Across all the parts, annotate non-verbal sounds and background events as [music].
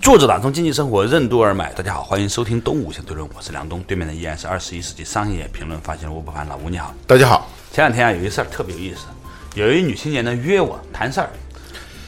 坐着打通经济生活任督二脉，大家好，欢迎收听东吴相对论，我是梁东，对面的依然是二十一世纪商业评论发现人吴伯凡，老吴你好。大家好。前两天啊，有一事儿特别有意思，有一女青年呢约我谈事儿，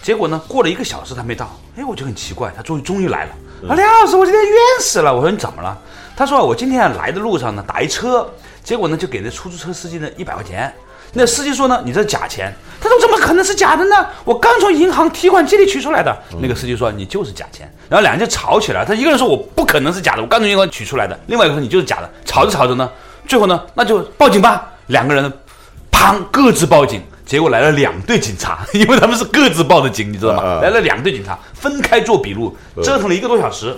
结果呢过了一个小时她没到，哎，我就很奇怪，她终于终于来了。啊，梁老师，我今天冤死了。我说你怎么了？她说我今天来的路上呢打一车，结果呢就给那出租车司机呢一百块钱。那司机说呢，你这是假钱。他说怎么可能是假的呢？我刚从银行提款机里取出来的。那个司机说你就是假钱。然后两人就吵起来。他一个人说我不可能是假的，我刚从银行取出来的。另外一个说你就是假的。吵着吵着呢，最后呢那就报警吧。两个人，砰，各自报警。结果来了两队警察，[laughs] 因为他们是各自报的警，你知道吗？来了两队警察，分开做笔录，折腾了一个多小时。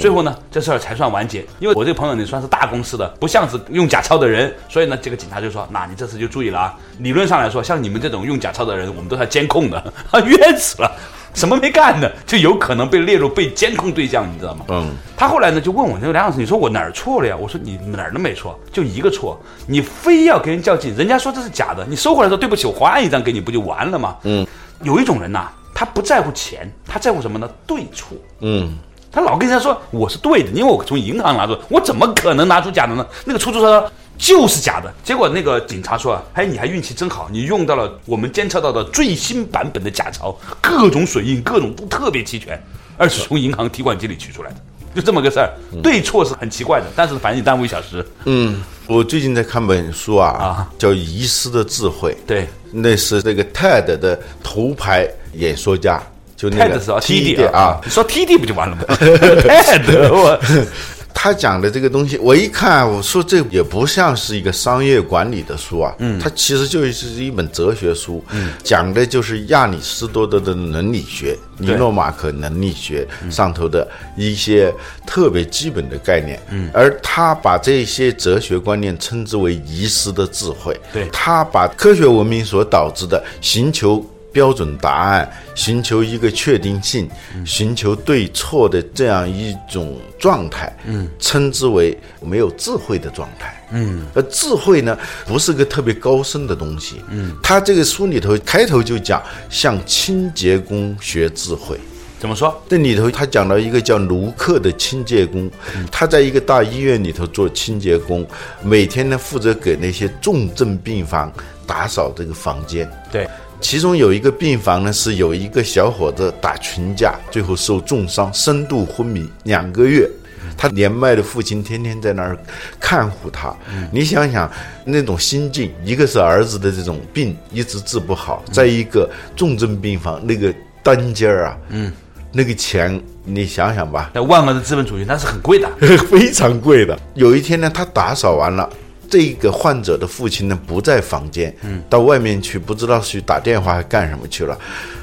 最后呢，这事儿才算完结。因为我这个朋友呢算是大公司的，不像是用假钞的人，所以呢，这个警察就说：“那你这次就注意了啊！理论上来说，像你们这种用假钞的人，我们都要监控的。啊，冤死了，什么没干的，就有可能被列入被监控对象，你知道吗？”嗯。他后来呢就问我：“那个梁老师，你说我哪儿错了呀？”我说：“你哪儿都没错，就一个错，你非要跟人较劲，人家说这是假的，你收回来说对不起，我换一张给你，不就完了吗？”嗯。有一种人呐，他不在乎钱，他在乎什么呢？对错。嗯。他老跟人家说我是对的，因为我从银行拿出，我怎么可能拿出假的呢？那个出租车就是假的。结果那个警察说：“哎，你还运气真好，你用到了我们监测到的最新版本的假钞，各种水印，各种都特别齐全，而是从银行提款机里取出来的，就这么个事儿。对错是很奇怪的，但是反正你耽误一小时。嗯，我最近在看本书啊，啊，叫《遗失的智慧》，对，那是那个 TED 的头牌演说家。就那个 TED 啊，你说 TED 不就完了吗？[laughs] TED，我 [laughs] 他讲的这个东西，我一看，我说这也不像是一个商业管理的书啊，嗯，它其实就是一本哲学书，嗯，讲的就是亚里士多德的伦理学、尼诺马可伦理学上头的一些特别基本的概念，嗯，而他把这些哲学观念称之为遗失的智慧，对。他把科学文明所导致的寻求。标准答案，寻求一个确定性，寻求对错的这样一种状态，嗯，称之为没有智慧的状态，嗯，而智慧呢，不是个特别高深的东西，嗯，他这个书里头开头就讲向清洁工学智慧，怎么说？这里头他讲到一个叫卢克的清洁工，他在一个大医院里头做清洁工，每天呢负责给那些重症病房打扫这个房间，对。其中有一个病房呢，是有一个小伙子打群架，最后受重伤，深度昏迷两个月。他年迈的父亲天天在那儿看护他。你想想那种心境，一个是儿子的这种病一直治不好，再一个重症病房那个单间儿啊，嗯，那个钱你想想吧，那万恶的资本主义那是很贵的，非常贵的。有一天呢，他打扫完了。这个患者的父亲呢不在房间，嗯，到外面去，不知道去打电话还干什么去了。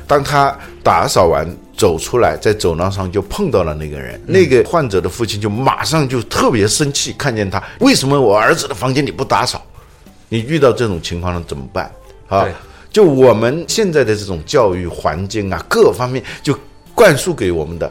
当他打扫完走出来，在走廊上就碰到了那个人，那个患者的父亲就马上就特别生气，看见他为什么我儿子的房间你不打扫？你遇到这种情况了怎么办？啊，就我们现在的这种教育环境啊，各方面就灌输给我们的。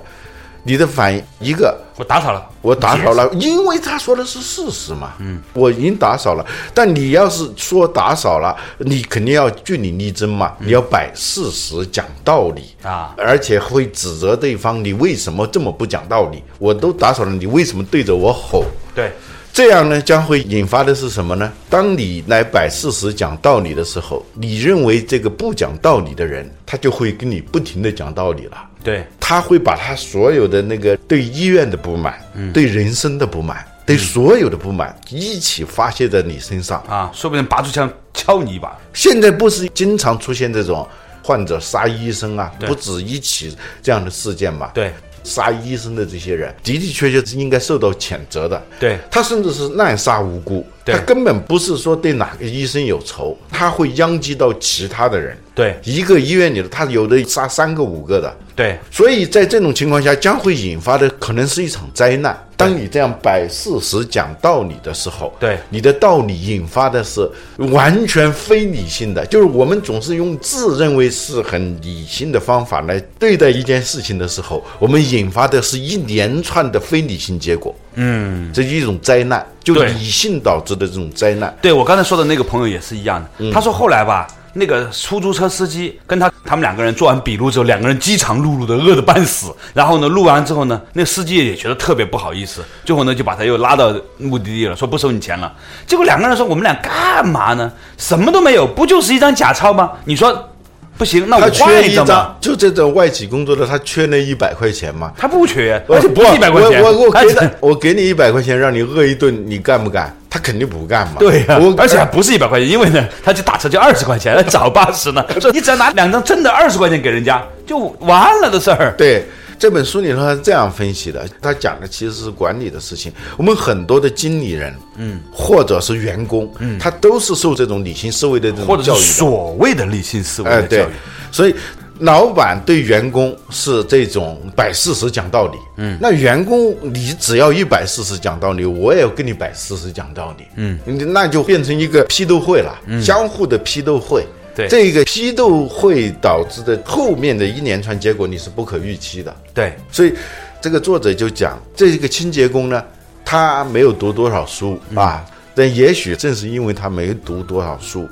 你的反应一个，我打扫了，我打扫了，[laughs] 因为他说的是事实嘛。嗯，我已经打扫了，但你要是说打扫了，你肯定要据理力争嘛，你要摆事实讲道理啊，而且会指责对方，你为什么这么不讲道理？我都打扫了，你为什么对着我吼？对。这样呢，将会引发的是什么呢？当你来摆事实、讲道理的时候，你认为这个不讲道理的人，他就会跟你不停的讲道理了。对，他会把他所有的那个对医院的不满、对人生的不满、对所有的不满一起发泄在你身上啊！说不定拔出枪敲你一把。现在不是经常出现这种患者杀医生啊，不止一起这样的事件嘛？对。杀医生的这些人，的的确确是应该受到谴责的。对他甚至是滥杀无辜，对他根本不是说对哪个医生有仇，他会殃及到其他的人。对。一个医院里的他有的杀三个五个的，对。所以在这种情况下，将会引发的可能是一场灾难。当你这样摆事实、讲道理的时候，对。你的道理引发的是完全非理性的，就是我们总是用自认为是很理性的方法来对待一件事情的时候，我们引发的是一连串的非理性结果。嗯，这是一种灾难，就对理性导致的这种灾难。对，我刚才说的那个朋友也是一样的。他说后来吧，那个出租车司机跟他他们两个人做完笔录之后，两个人饥肠辘辘的，饿得半死。然后呢，录完之后呢，那司机也觉得特别不好意思，最后呢就把他又拉到目的地了，说不收你钱了。结果两个人说我们俩干嘛呢？什么都没有，不就是一张假钞吗？你说不行，那我缺一张就这种外企工作的，他缺那一百块钱吗？他不缺，而且不是一百块钱，我我我给他，我给你一百块钱，让你饿一顿，你干不干？他肯定不干嘛。对呀、我而且还不是一百块钱，因为呢，他就打车就二十块钱，找八十呢。[laughs] 说你只要拿两张真的二十块钱给人家，就完了的事儿。对这本书里头他是这样分析的，他讲的其实是管理的事情。我们很多的经理人，嗯，或者是员工，嗯，他都是受这种理性思维的这种教育的。所谓的理性思维的教育，，所以老板对员工是这种摆事实讲道理，嗯，那员工你只要一摆事实讲道理，我也要跟你摆事实讲道理，嗯，那就变成一个批斗会了，相互的批斗会。对。这个批斗会导致的后面的一连串结果，你是不可预期的。对。所以这个作者就讲，这个清洁工呢，他没有读多少书啊，但也许正是因为他没读多少书，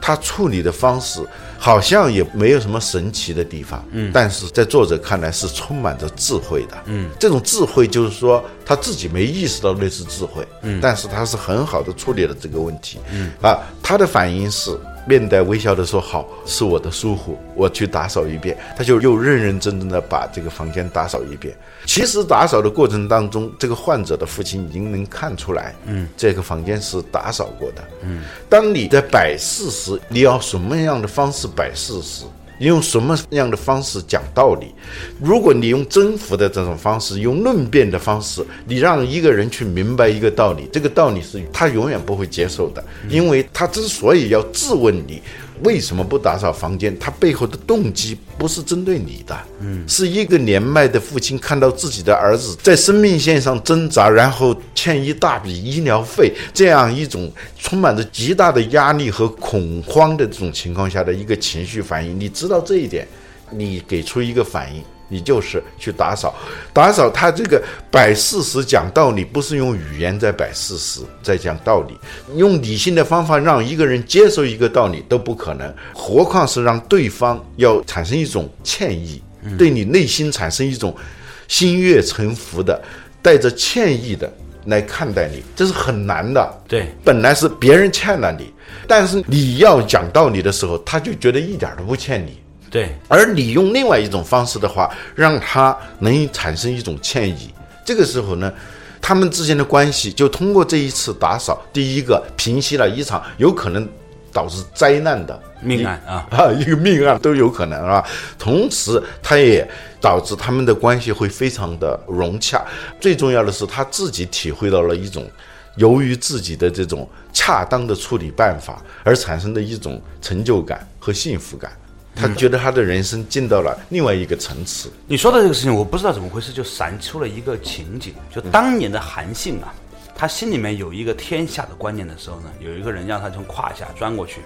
他处理的方式好像也没有什么神奇的地方，嗯，但是在作者看来是充满着智慧的，嗯，这种智慧就是说他自己没意识到那是智慧，嗯，但是他是很好的处理了这个问题，嗯。啊，他的反应是。面带微笑的说：“好，是我的疏忽，我去打扫一遍。”他就又认认真真的把这个房间打扫一遍。其实打扫的过程当中，这个患者的父亲已经能看出来，嗯，这个房间是打扫过的，嗯。当你在摆事实，你要什么样的方式摆事实？你用什么样的方式讲道理？如果你用征服的这种方式，用论辩的方式，你让一个人去明白一个道理，这个道理是他永远不会接受的，因为他之所以要质问你为什么不打扫房间，他背后的动机不是针对你的，嗯，是一个年迈的父亲看到自己的儿子在生命线上挣扎，然后欠一大笔医疗费，这样一种充满着极大的压力和恐慌的这种情况下的一个情绪反应。你知道这一点，你给出一个反应。你就是去打扫，打扫他这个摆事实讲道理，不是用语言在摆事实，在讲道理，用理性的方法让一个人接受一个道理都不可能，何况是让对方要产生一种歉意，对你内心产生一种心悦诚服的，带着歉意的来看待你，这是很难的。对本来是别人欠了你，但是你要讲道理的时候，他就觉得一点都不欠你。对而你用另外一种方式的话，让他能产生一种歉意，这个时候呢，他们之间的关系就通过这一次打扫，第一个平息了一场有可能导致灾难的命案啊啊，一个命案都有可能啊。同时，他也导致他们的关系会非常的融洽。最重要的是，他自己体会到了一种由于自己的这种恰当的处理办法而产生的一种成就感和幸福感。他觉得他的人生进到了另外一个层次。你说的这个事情，我不知道怎么回事，就闪出了一个情景，就当年的韩信啊，他心里面有一个天下的观念的时候呢，有一个人让他从胯下钻过去，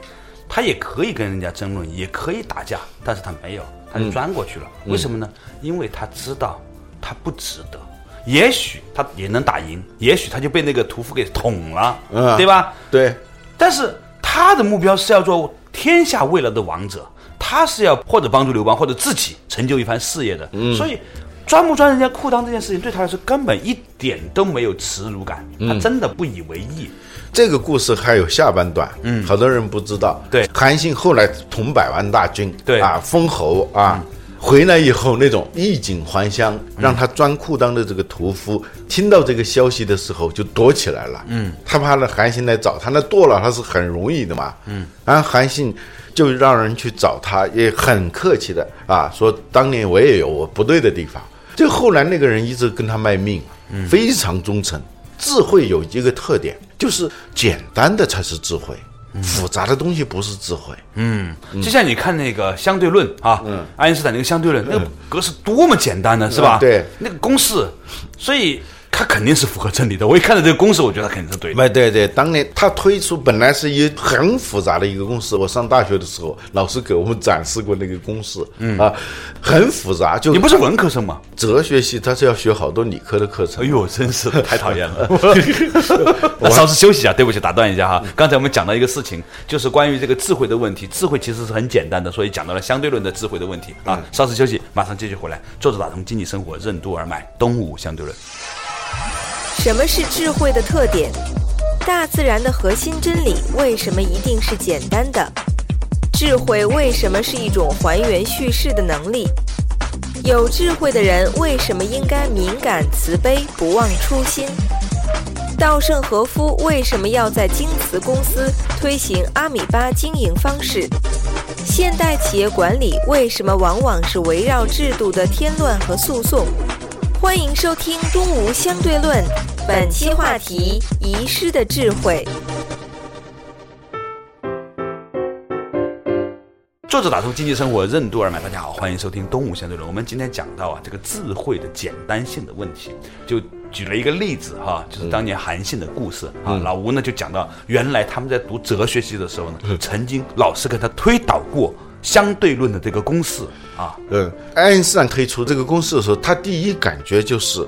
他也可以跟人家争论，也可以打架，但是他没有，他就钻过去了。为什么呢？因为他知道他不值得。也许他也能打赢，也许他就被那个屠夫给捅了，嗯对吧？对，但是他的目标是要做天下未来的王者，他是要或者帮助刘邦，或者自己成就一番事业的。所以，钻不钻人家裤裆这件事情，对他来说根本一点都没有耻辱感，他真的不以为意。这个故事还有下半段，嗯，好多人不知道。对韩信后来统百万大军，对啊，封侯啊。回来以后，那种衣锦还乡，让他钻裤裆的这个屠夫听到这个消息的时候，就躲起来了。嗯，他怕那韩信来找他，那剁了他是很容易的嘛。嗯，然后韩信就让人去找他，也很客气的啊，说当年我也有我不对的地方，就后来那个人一直跟他卖命，嗯。非常忠诚。智慧有一个特点，就是简单的才是智慧，嗯。复杂的东西不是智慧。嗯。就像你看那个相对论啊，爱因斯坦那个相对论，那个格式多么简单呢，是吧？嗯对，那个公式，所以它肯定是符合真理的。我一看到这个公式，我觉得他肯定是对的。哎，对对，当年他推出本来是一很复杂的一个公式，我上大学的时候，老师给我们展示过那个公式，嗯啊，很复杂，就你不是文科生吗？哲学系，他是要学好多理科的课程。哎呦，真是，[laughs] 太讨厌了。[laughs] 那稍事休息一下，对不起，打断一下哈。刚才我们讲到一个事情，就是关于这个智慧的问题。智慧其实是很简单的，所以讲到了相对论的智慧的问题啊。稍事休息，马上继续回来。作者打通经济生活任督二脉，东吴相对论。什么是智慧的特点？大自然的核心真理为什么一定是简单的？智慧为什么是一种还原叙事的能力？有智慧的人为什么应该敏感、慈悲、不忘初心？稻盛和夫为什么要在京瓷公司推行阿米巴经营方式？现代企业管理为什么往往是围绕制度的添乱和诉讼？欢迎收听《东吴相对论》，本期话题：遗失的智慧。作者打通经济生活任督二脉，大家好，欢迎收听东吴相对论。我们今天讲到啊，这个智慧的简单性的问题，就举了一个例子哈，就是当年韩信的故事啊。老吴呢就讲到，原来他们在读哲学系的时候呢，曾经老师给他推导过相对论的这个公式啊。嗯，爱因斯坦推出这个公式的时候，他第一感觉就是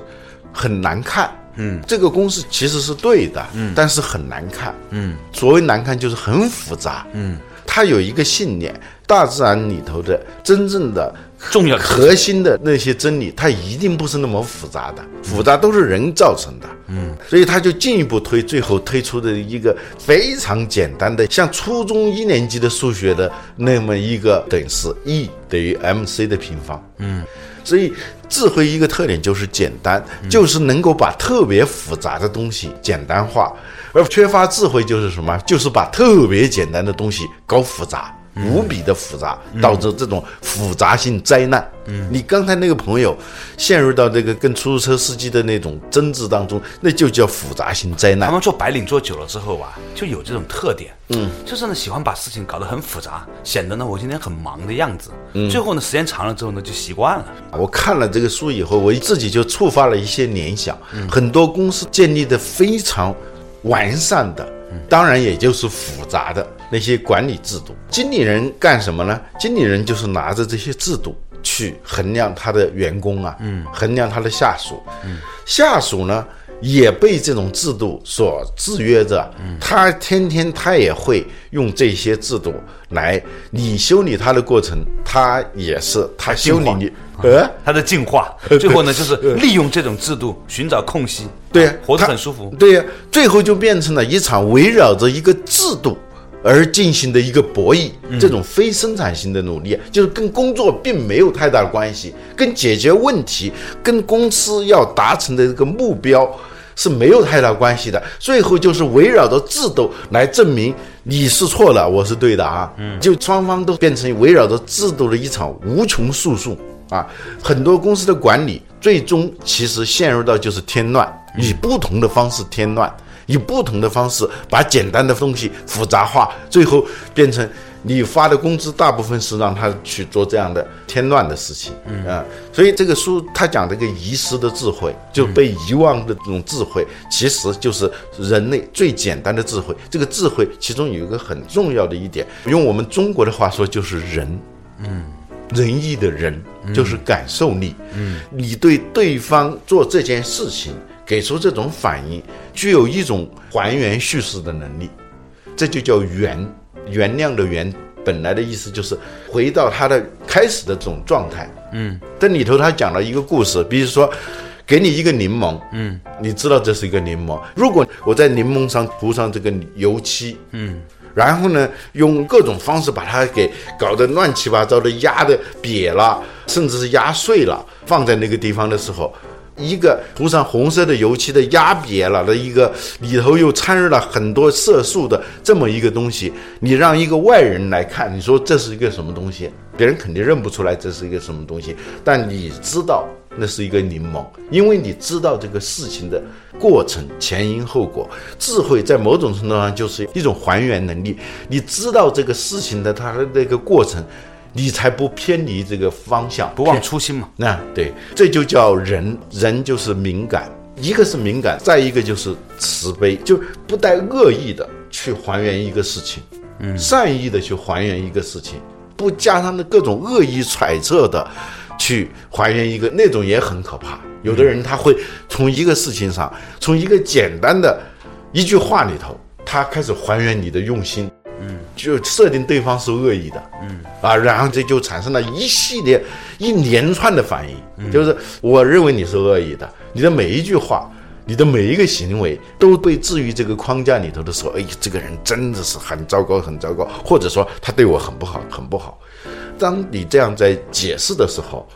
很难看。嗯，这个公式其实是对的，嗯，但是很难看。嗯，所谓难看就是很复杂。嗯，他有一个信念，大自然里头的真正的重要的核心的那些真理，它一定不是那么复杂的，复杂都是人造成的。嗯，所以他就进一步推，最后推出的一个非常简单的，像初中一年级的数学的那么一个等式，E 等于 mc 的平方。嗯，所以智慧一个特点就是简单，就是能够把特别复杂的东西简单化，而缺乏智慧就是什么？就是把特别简单的东西搞复杂。无比的复杂，导致这种复杂性灾难。嗯，你刚才那个朋友陷入到这个跟出租车司机的那种争执当中，那就叫复杂性灾难他。们做白领做久了之后啊，就有这种特点，嗯，就是呢喜欢把事情搞得很复杂，显得呢我今天很忙的样子。嗯最后呢时间长了之后呢就习惯了。我看了这个书以后，我自己就触发了一些联想。嗯很多公司建立的非常完善的，当然也就是复杂的那些管理制度。经理人干什么呢？经理人就是拿着这些制度去衡量他的员工啊，嗯，衡量他的下属，嗯，下属呢。也被这种制度所制约着，嗯他天天他也会用这些制度来，你修理他的过程，他也是他修理你，呃，他的进化，最后呢就是利用这种制度寻找空隙，对呀，活得很舒服。对呀、最后就变成了一场围绕着一个制度而进行的一个博弈，这种非生产性的努力，就是跟工作并没有太大的关系，跟解决问题、跟公司要达成的这个目标。是没有太大关系的，最后就是围绕着制度来证明你是错了，我是对的啊。嗯，就双方都变成围绕着制度的一场无穷诉讼啊。很多公司的管理最终其实陷入到就是添乱，以不同的方式添乱，以不同的方式把简单的东西复杂化，最后变成你发的工资大部分是让他去做这样的添乱的事情，嗯。啊，所以这个书他讲这个遗失的智慧，就被遗忘的这种智慧，其实就是人类最简单的智慧。这个智慧其中有一个很重要的一点，用我们中国的话说就是仁，嗯。仁义的仁就是感受力。嗯，你对对方做这件事情给出这种反应，具有一种还原叙事的能力，这就叫原原谅的原。本来的意思就是回到它的开始的这种状态。嗯，这里头他讲了一个故事，比如说。给你一个柠檬，嗯，你知道这是一个柠檬。如果我在柠檬上涂上这个油漆，嗯，然后呢，用各种方式把它给搞得乱七八糟的，压的瘪了，甚至是压碎了，放在那个地方的时候，一个涂上红色的油漆的压瘪了的一个，里头又掺入了很多色素的这么一个东西，你让一个外人来看，你说这是一个什么东西？别人肯定认不出来这是一个什么东西，但你知道那是一个柠檬，因为你知道这个事情的过程前因后果。智慧在某种程度上就是一种还原能力，你知道这个事情的它的那个过程，你才不偏离这个方向，不忘初心嘛。那对，这就叫人，人就是敏感，一个是敏感，再一个就是慈悲，就不带恶意的去还原一个事情，嗯，善意的去还原一个事情，不加上的各种恶意揣测的去还原一个，那种也很可怕。有的人他会从一个事情上，从一个简单的一句话里头，他开始还原你的用心，就设定对方是恶意的，嗯。啊，然后这就产生了一系列一连串的反应，就是我认为你是恶意的，你的每一句话，你的每一个行为都被置于这个框架里头的时候，哎，这个人真的是很糟糕，很糟糕，或者说他对我很不好，很不好。当你这样在解释的时候，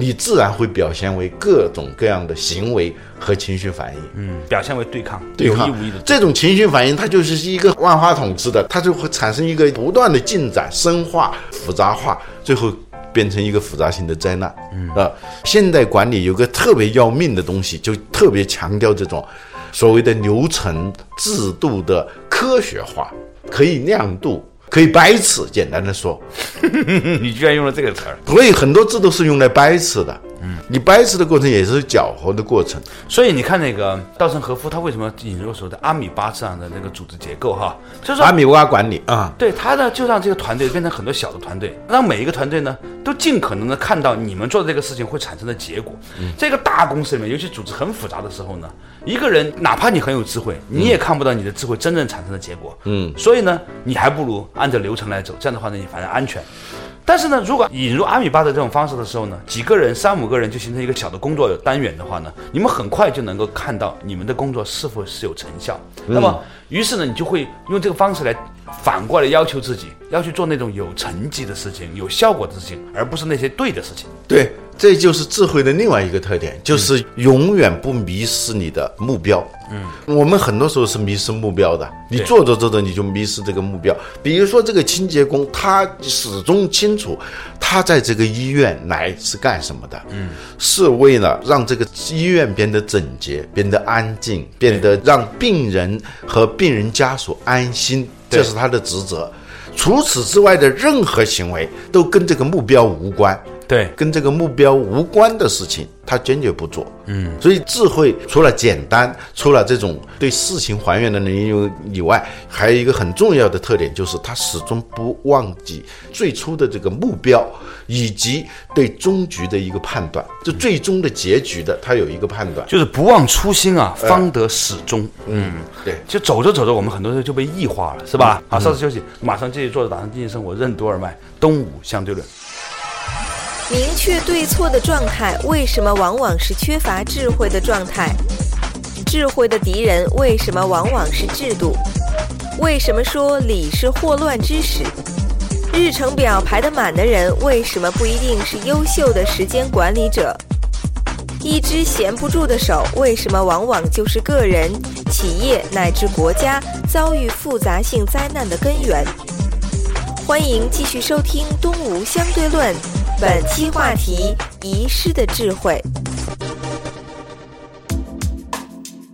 你自然会表现为各种各样的行为和情绪反应。嗯，表现为对抗，对抗有意无意的。这种情绪反应，它就是一个万花筒似的，它就会产生一个不断的进展、深化、复杂化，最后变成一个复杂性的灾难。嗯啊，现代管理有个特别要命的东西，就特别强调这种所谓的流程制度的科学化，可以量度，可以掰扯。简单的说，[laughs] 你居然用了这个词儿，所以很多字都是用来掰扯的。嗯，你掰扯的过程也是搅和的过程。所以你看那个稻盛和夫，他为什么引入所谓的阿米巴这样的那个组织结构哈？就是说阿米巴管理啊，对他呢，就让这个团队变成很多小的团队，让每一个团队呢都尽可能的看到你们做的这个事情会产生的结果。嗯这个大公司里面，尤其组织很复杂的时候呢，一个人哪怕你很有智慧，你也看不到你的智慧真正产生的结果。嗯，所以呢，你还不如按照流程来走，这样的话呢，你反而安全。但是呢，如果引入阿米巴的这种方式的时候呢，几个人、三五个人就形成一个小的工作单元的话呢，你们很快就能够看到你们的工作是否是有成效。那么，于是呢，你就会用这个方式来反过来要求自己，要去做那种有成绩的事情、有效果的事情，而不是那些对的事情。对，这就是智慧的另外一个特点，就是永远不迷失你的目标。嗯，我们很多时候是迷失目标的，你做着做着你就迷失这个目标。比如说这个清洁工，他始终清楚他在这个医院来是干什么的，嗯，是为了让这个医院变得整洁、变得安静、变得让病人和病人家属安心，这是他的职责。除此之外的任何行为都跟这个目标无关。对，跟这个目标无关的事情，他坚决不做。嗯，所以智慧除了简单，除了这种对事情还原的能力以外，还有一个很重要的特点，就是他始终不忘记最初的这个目标，以及对终局的一个判断，就最终的结局的，他有一个判断。就是不忘初心啊，方得始终。嗯，对。就走着走着，我们很多人就被异化了，是吧？好，稍事休息，马上继续坐着打上经济生活，任督二脉，东吴相对论。明确对错的状态，为什么往往是缺乏智慧的状态？智慧的敌人为什么往往是制度？为什么说理是祸乱之始？日程表排得满的人，为什么不一定是优秀的时间管理者？一只闲不住的手，为什么往往就是个人、企业乃至国家遭遇复杂性灾难的根源？欢迎继续收听《东吴相对论》，本期话题：遗失的智慧。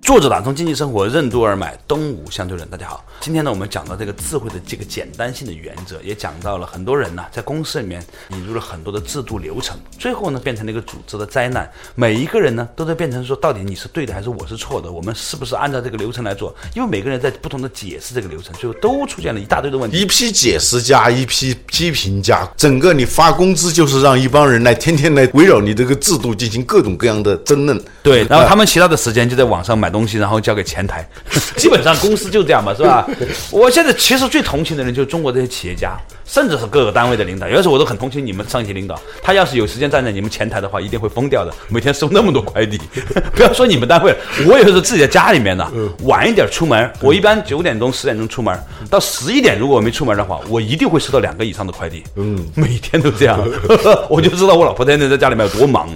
作者打通经济生活，任督二脉，东吴相对论。大家好，今天呢，我们讲到这个智慧的这个简单性的原则，也讲到了很多人呢在公司里面引入了很多的制度流程，最后呢变成了一个组织的灾难。每一个人呢都在变成说，到底你是对的还是我是错的？我们是不是按照这个流程来做？因为每个人在不同的解释这个流程，最后都出现了一大堆的问题。一批解释家，一批批评家，整个你发工资就是让一帮人来天天来围绕你这个制度进行各种各样的争论。对，然后他们其他的时间就在网上买东西，然后交给前台。[laughs] 基本上公司就这样嘛，是吧？[laughs] 我现在其实最同情的人就是中国这些企业家，甚至是各个单位的领导。有的时候我都很同情你们上级领导，他要是有时间站在你们前台的话，一定会疯掉的。每天收那么多快递，[laughs] 不要说你们单位，我有时候自己在家里面呢，晚一点出门，我一般九点钟、十点钟出门，到十一点如果我没出门的话，我一定会收到两个以上的快递。嗯，每天都这样，我就知道我老婆天天在家里面有多忙。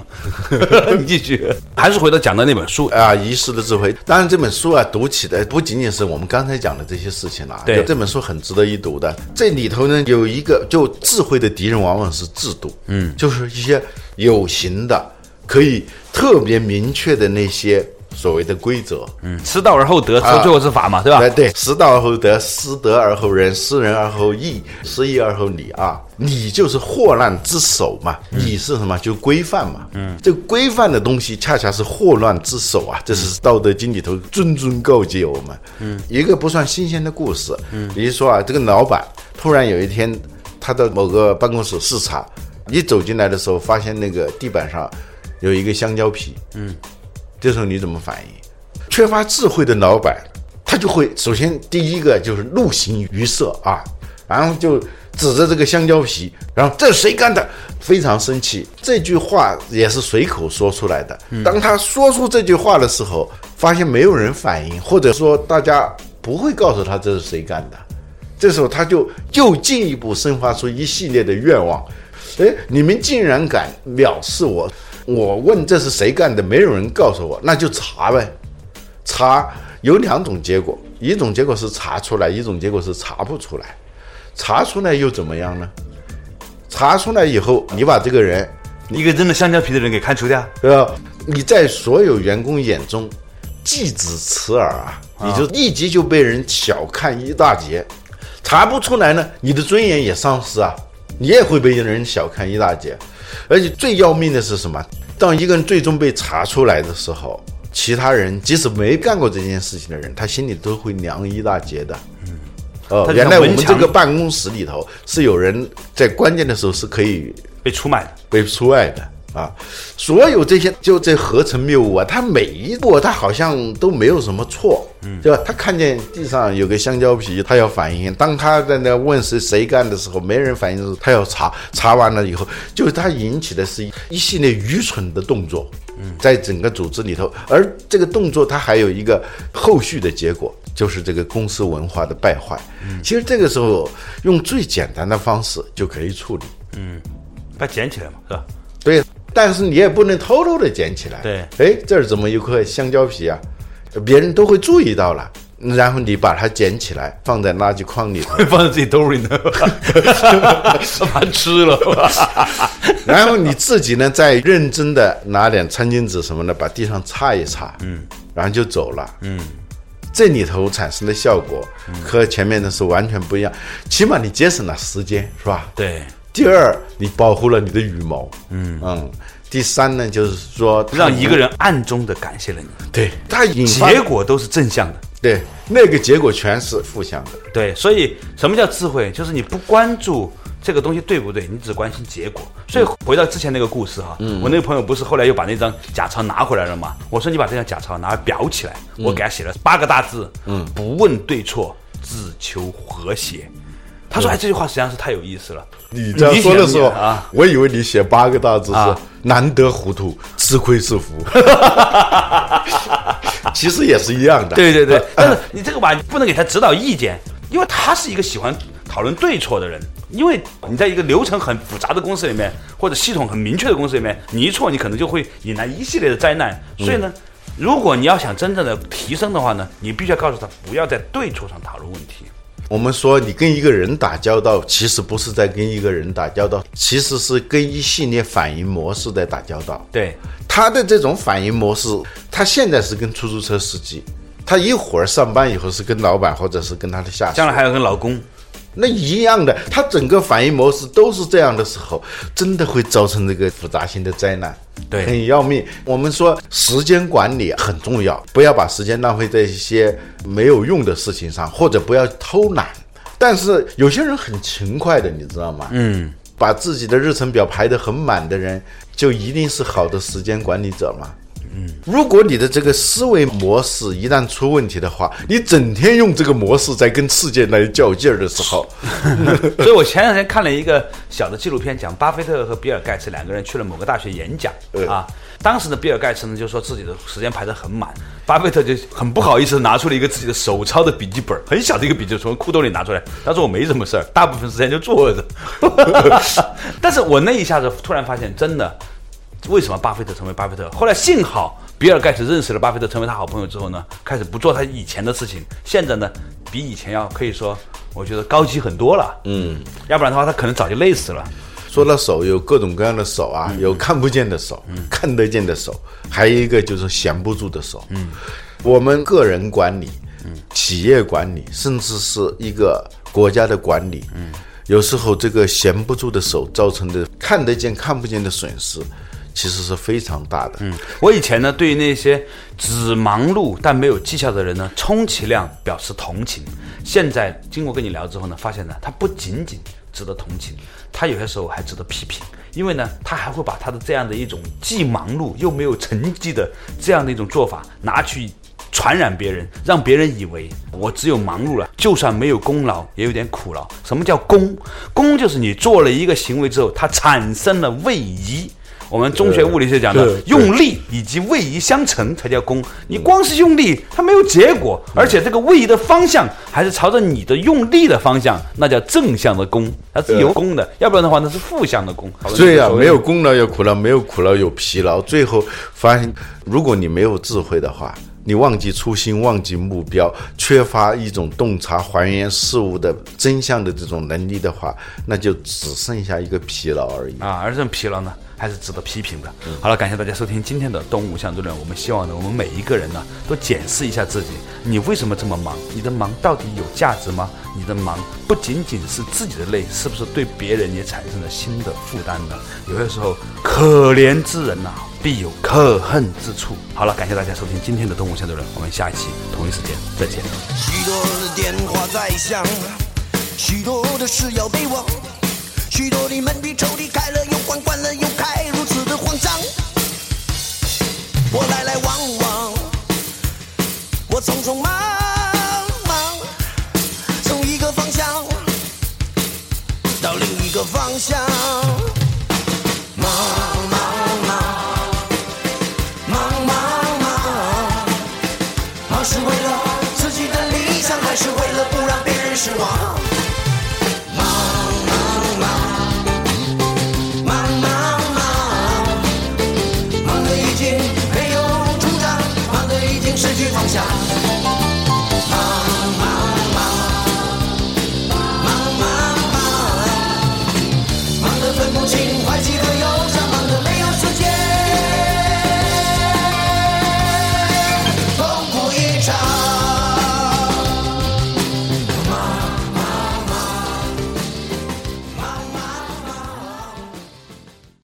你继续，还是回到讲的那本书。啊，遗失的智慧。当然，这本书啊，读起来不仅仅是我们刚才讲的这些事情了，对这本书很值得一读的。这里头呢，有一个就智慧的敌人往往是制度，嗯，就是一些有形的。可以特别明确的那些所谓的规则。嗯，失道而后德，啊最后是法嘛，对吧？对对，失道而后德，失德而后仁，失仁而后义，失义而后礼啊！礼就是祸乱之首嘛，礼是什么？就规范嘛。嗯，这规范的东西恰恰是祸乱之首啊！这是《道德经》里头谆谆告诫我们。嗯，一个不算新鲜的故事。嗯，比如说啊，这个老板突然有一天，他到某个办公室视察，一走进来的时候，发现那个地板上有一个香蕉皮。嗯，这时候你怎么反应？缺乏智慧的老板，他就会首先第一个就是怒形于色啊，然后就指着这个香蕉皮，然后这是谁干的？非常生气。这句话也是随口说出来的。当他说出这句话的时候，发现没有人反应，或者说大家不会告诉他这是谁干的。这时候他就又进一步生发出一系列的愿望。哎，你们竟然敢藐视我！我问这是谁干的，没有人告诉我，那就查呗。查有两种结果，一种结果是查出来，一种结果是查不出来。查出来又怎么样呢？查出来以后，你把这个人，一个扔了香蕉皮的人给开除掉，对吧？你在所有员工眼中既指此耳啊，你就立即就被人小看一大截。查不出来呢，你的尊严也丧失啊，你也会被人小看一大截。而且最要命的是什么？当一个人最终被查出来的时候，其他人即使没干过这件事情的人，他心里都会凉一大截的。嗯，哦原来我们这个办公室里头是有人在关键的时候是可以被出卖的。被出卖的啊，所有这些就这合成谬误啊，他每一步他好像都没有什么错，嗯，对吧？他看见地上有个香蕉皮，他要反应；当他在那问是谁干的时候，没人反应的时候，他要查，查完了以后，就是他引起的是一一系列愚蠢的动作，嗯，在整个组织里头，而这个动作它还有一个后续的结果。就是这个公司文化的败坏，嗯其实这个时候用最简单的方式就可以处理，嗯把它捡起来嘛，是吧？对，但是你也不能偷偷的捡起来。对哎，这儿怎么有块香蕉皮啊？别人都会注意到了，然后你把它捡起来，放在垃圾筐里头，[laughs] 放在自己兜里呢，[laughs] 把它吃了。[laughs] 然后你自己呢，再认真的拿点餐巾纸什么的，把地上擦一擦，嗯，然后就走了，嗯。这里头产生的效果和前面的是完全不一样，起码你节省了时间，是吧？对，第二，你保护了你的羽毛，嗯嗯。第三呢，就是说让一个人暗中的感谢了你，对他结果都是正向的。对，那个结果全是负向的。对，所以什么叫智慧？就是你不关注这个东西对不对，你只关心结果。所以回到之前那个故事哈，我那个朋友不是后来又把那张假钞拿回来了吗？我说你把这张假钞拿来裱起来，我给他写了八个大字，嗯，不问对错，只求和谐。他说：“哎，这句话实际上是太有意思了。你这样说的时候啊，我以为你写八个大字是啊“难得糊涂，吃亏是福”，[laughs] 其实也是一样的。对对对，但是你这个吧，不能给他指导意见，因为他是一个喜欢讨论对错的人。因为你在一个流程很复杂的公司里面，或者系统很明确的公司里面，你一错，你可能就会引来一系列的灾难。所以呢，如果你要想真正的提升的话呢，你必须要告诉他，不要在对错上讨论问题。我们说，你跟一个人打交道，其实不是在跟一个人打交道，其实是跟一系列反应模式在打交道。对，他的这种反应模式，他现在是跟出租车司机，他一会儿上班以后是跟老板或者是跟他的下属，将来还要跟老公。那一样的，他整个反应模式都是这样的时候，真的会造成这个复杂性的灾难，对很要命。我们说时间管理很重要，不要把时间浪费在一些没有用的事情上，或者不要偷懒。但是有些人很勤快的，你知道吗？嗯，把自己的日程表排得很满的人，就一定是好的时间管理者吗？嗯，如果你的这个思维模式一旦出问题的话，你整天用这个模式在跟世界来较劲儿的时候，[laughs] 所以我前两天看了一个小的纪录片，讲巴菲特和比尔盖茨两个人去了某个大学演讲嗯啊。当时的，比尔盖茨呢就说自己的时间排得很满，巴菲特就很不好意思拿出了一个自己的手抄的笔记本，很小的一个笔记，从裤兜里拿出来。他说我没什么事儿，大部分时间就坐着。[laughs] 但是我那一下子突然发现，真的，为什么巴菲特成为巴菲特？后来幸好比尔盖茨认识了巴菲特，成为他好朋友之后呢，开始不做他以前的事情，现在呢，比以前要可以说，我觉得高级很多了。嗯，要不然的话，他可能早就累死了。说到手，有各种各样的手啊，有看不见的手，看得见的手，还有一个就是闲不住的手。嗯，我们个人管理，企业管理，甚至是一个国家的管理，嗯，有时候这个闲不住的手造成的看得见看不见的损失。其实是非常大的。嗯，我以前呢，对于那些只忙碌但没有绩效的人呢，充其量表示同情。现在经过跟你聊之后呢，发现呢，他不仅仅值得同情，他有些时候还值得批评，因为呢，他还会把他的这样的一种既忙碌又没有成绩的这样的一种做法拿去传染别人，让别人以为我只有忙碌了，就算没有功劳也有点苦劳。什么叫功？功就是你做了一个行为之后，它产生了位移。我们中学物理学讲的用力以及位移相乘才叫功。你光是用力，它没有结果，而且这个位移的方向还是朝着你的用力的方向，那叫正向的功，它是有功的。要不然的话，那是负向的功。对呀，没有功劳有苦劳，没有苦劳有疲劳。最后发现，如果你没有智慧的话，你忘记初心，忘记目标，缺乏一种洞察、还原事物的真相的这种能力的话，那就只剩下一个疲劳而已啊！而这种疲劳呢？还是值得批评的。好了，感谢大家收听今天的《动物相对论》。我们希望呢，我们每一个人呢，都检视一下自己：你为什么这么忙？你的忙到底有价值吗？你的忙不仅仅是自己的累，是不是对别人也产生了新的负担呢？有些时候，可怜之人呐，必有可恨之处。好了，感谢大家收听今天的《动物相对论》，我们下一期同一时间再见。许多的电话在响，许多的事要被忘。许多的门的抽屉开了又关，关了又开，如此的慌张。我来来往往，我匆匆忙忙，从一个方向到另一个方向。